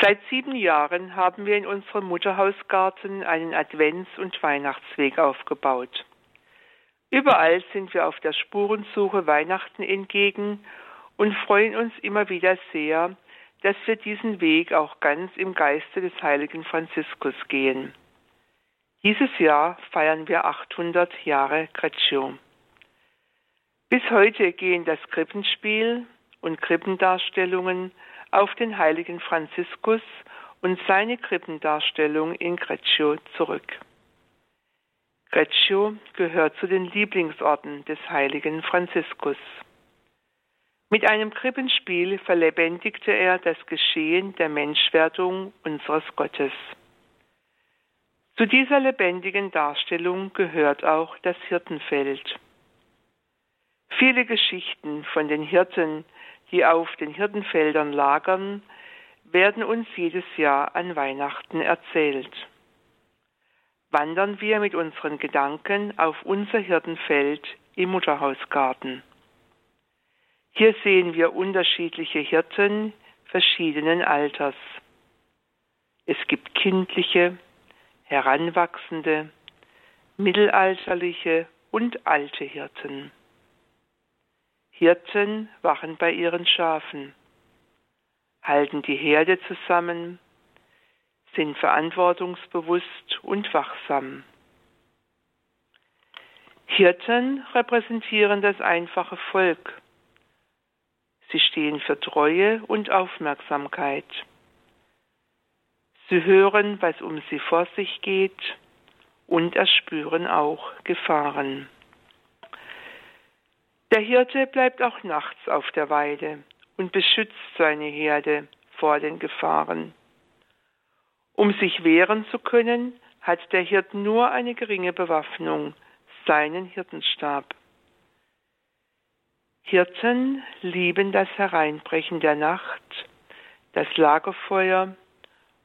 Seit sieben Jahren haben wir in unserem Mutterhausgarten einen Advents- und Weihnachtsweg aufgebaut. Überall sind wir auf der Spurensuche Weihnachten entgegen und freuen uns immer wieder sehr, dass wir diesen Weg auch ganz im Geiste des heiligen Franziskus gehen. Dieses Jahr feiern wir 800 Jahre Greccio. Bis heute gehen das Krippenspiel und Krippendarstellungen auf den heiligen Franziskus und seine Krippendarstellung in Greccio zurück. Greccio gehört zu den Lieblingsorten des heiligen Franziskus. Mit einem Krippenspiel verlebendigte er das Geschehen der Menschwerdung unseres Gottes. Zu dieser lebendigen Darstellung gehört auch das Hirtenfeld. Viele Geschichten von den Hirten, die auf den Hirtenfeldern lagern, werden uns jedes Jahr an Weihnachten erzählt. Wandern wir mit unseren Gedanken auf unser Hirtenfeld im Mutterhausgarten. Hier sehen wir unterschiedliche Hirten verschiedenen Alters. Es gibt kindliche, heranwachsende, mittelalterliche und alte Hirten. Hirten wachen bei ihren Schafen, halten die Herde zusammen, sind verantwortungsbewusst und wachsam. Hirten repräsentieren das einfache Volk, Sie stehen für Treue und Aufmerksamkeit. Sie hören, was um sie vor sich geht und erspüren auch Gefahren. Der Hirte bleibt auch nachts auf der Weide und beschützt seine Herde vor den Gefahren. Um sich wehren zu können, hat der Hirt nur eine geringe Bewaffnung, seinen Hirtenstab. Hirten lieben das Hereinbrechen der Nacht, das Lagerfeuer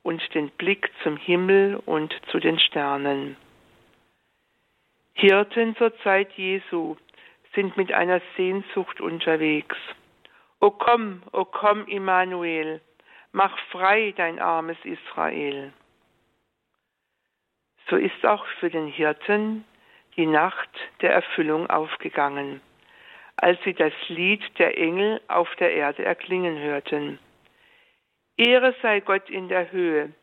und den Blick zum Himmel und zu den Sternen. Hirten zur Zeit Jesu sind mit einer Sehnsucht unterwegs. O komm, o komm, Immanuel, mach frei dein armes Israel. So ist auch für den Hirten die Nacht der Erfüllung aufgegangen als sie das Lied der Engel auf der Erde erklingen hörten. Ehre sei Gott in der Höhe,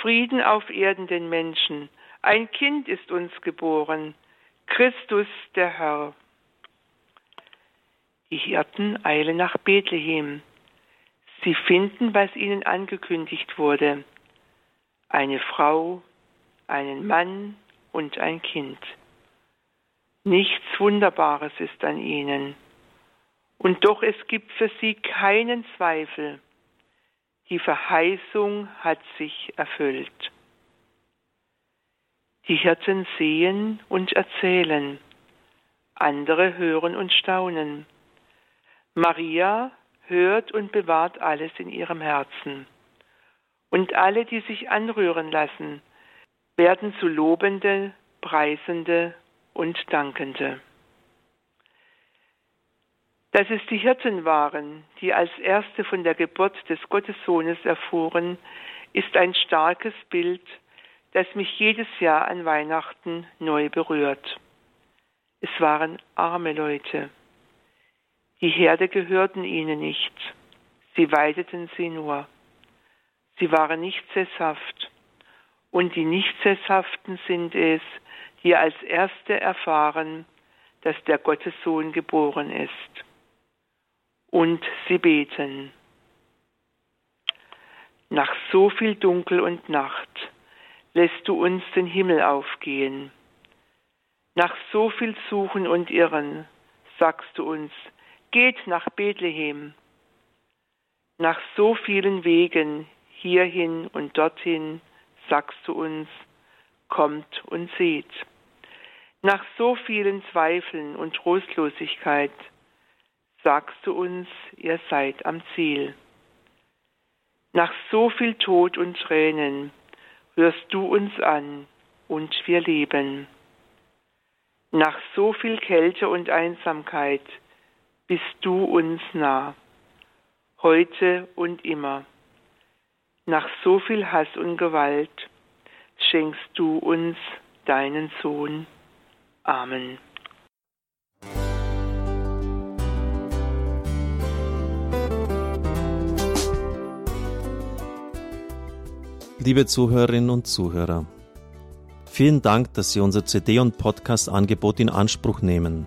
Frieden auf Erden den Menschen, ein Kind ist uns geboren, Christus der Herr. Die Hirten eilen nach Bethlehem. Sie finden, was ihnen angekündigt wurde. Eine Frau, einen Mann und ein Kind. Nichts Wunderbares ist an ihnen. Und doch es gibt für sie keinen Zweifel. Die Verheißung hat sich erfüllt. Die Hirten sehen und erzählen, andere hören und staunen. Maria hört und bewahrt alles in ihrem Herzen. Und alle, die sich anrühren lassen, werden zu Lobende, Preisende und Dankende. Dass es die Hirten waren, die als erste von der Geburt des Gottessohnes erfuhren, ist ein starkes Bild, das mich jedes Jahr an Weihnachten neu berührt. Es waren arme Leute. Die Herde gehörten ihnen nicht, sie weideten sie nur. Sie waren nicht sesshaft, und die Nichtsesshaften sind es, die als Erste erfahren, dass der Gottessohn geboren ist. Und sie beten. Nach so viel Dunkel und Nacht lässt du uns den Himmel aufgehen. Nach so viel Suchen und Irren sagst du uns, geht nach Bethlehem. Nach so vielen Wegen hierhin und dorthin sagst du uns, kommt und seht. Nach so vielen Zweifeln und Trostlosigkeit sagst du uns, ihr seid am Ziel. Nach so viel Tod und Tränen rührst du uns an und wir leben. Nach so viel Kälte und Einsamkeit bist du uns nah, heute und immer. nach so viel Hass und Gewalt, schenkst du uns deinen Sohn. Amen. Liebe Zuhörerinnen und Zuhörer, vielen Dank, dass Sie unser CD- und Podcast-Angebot in Anspruch nehmen.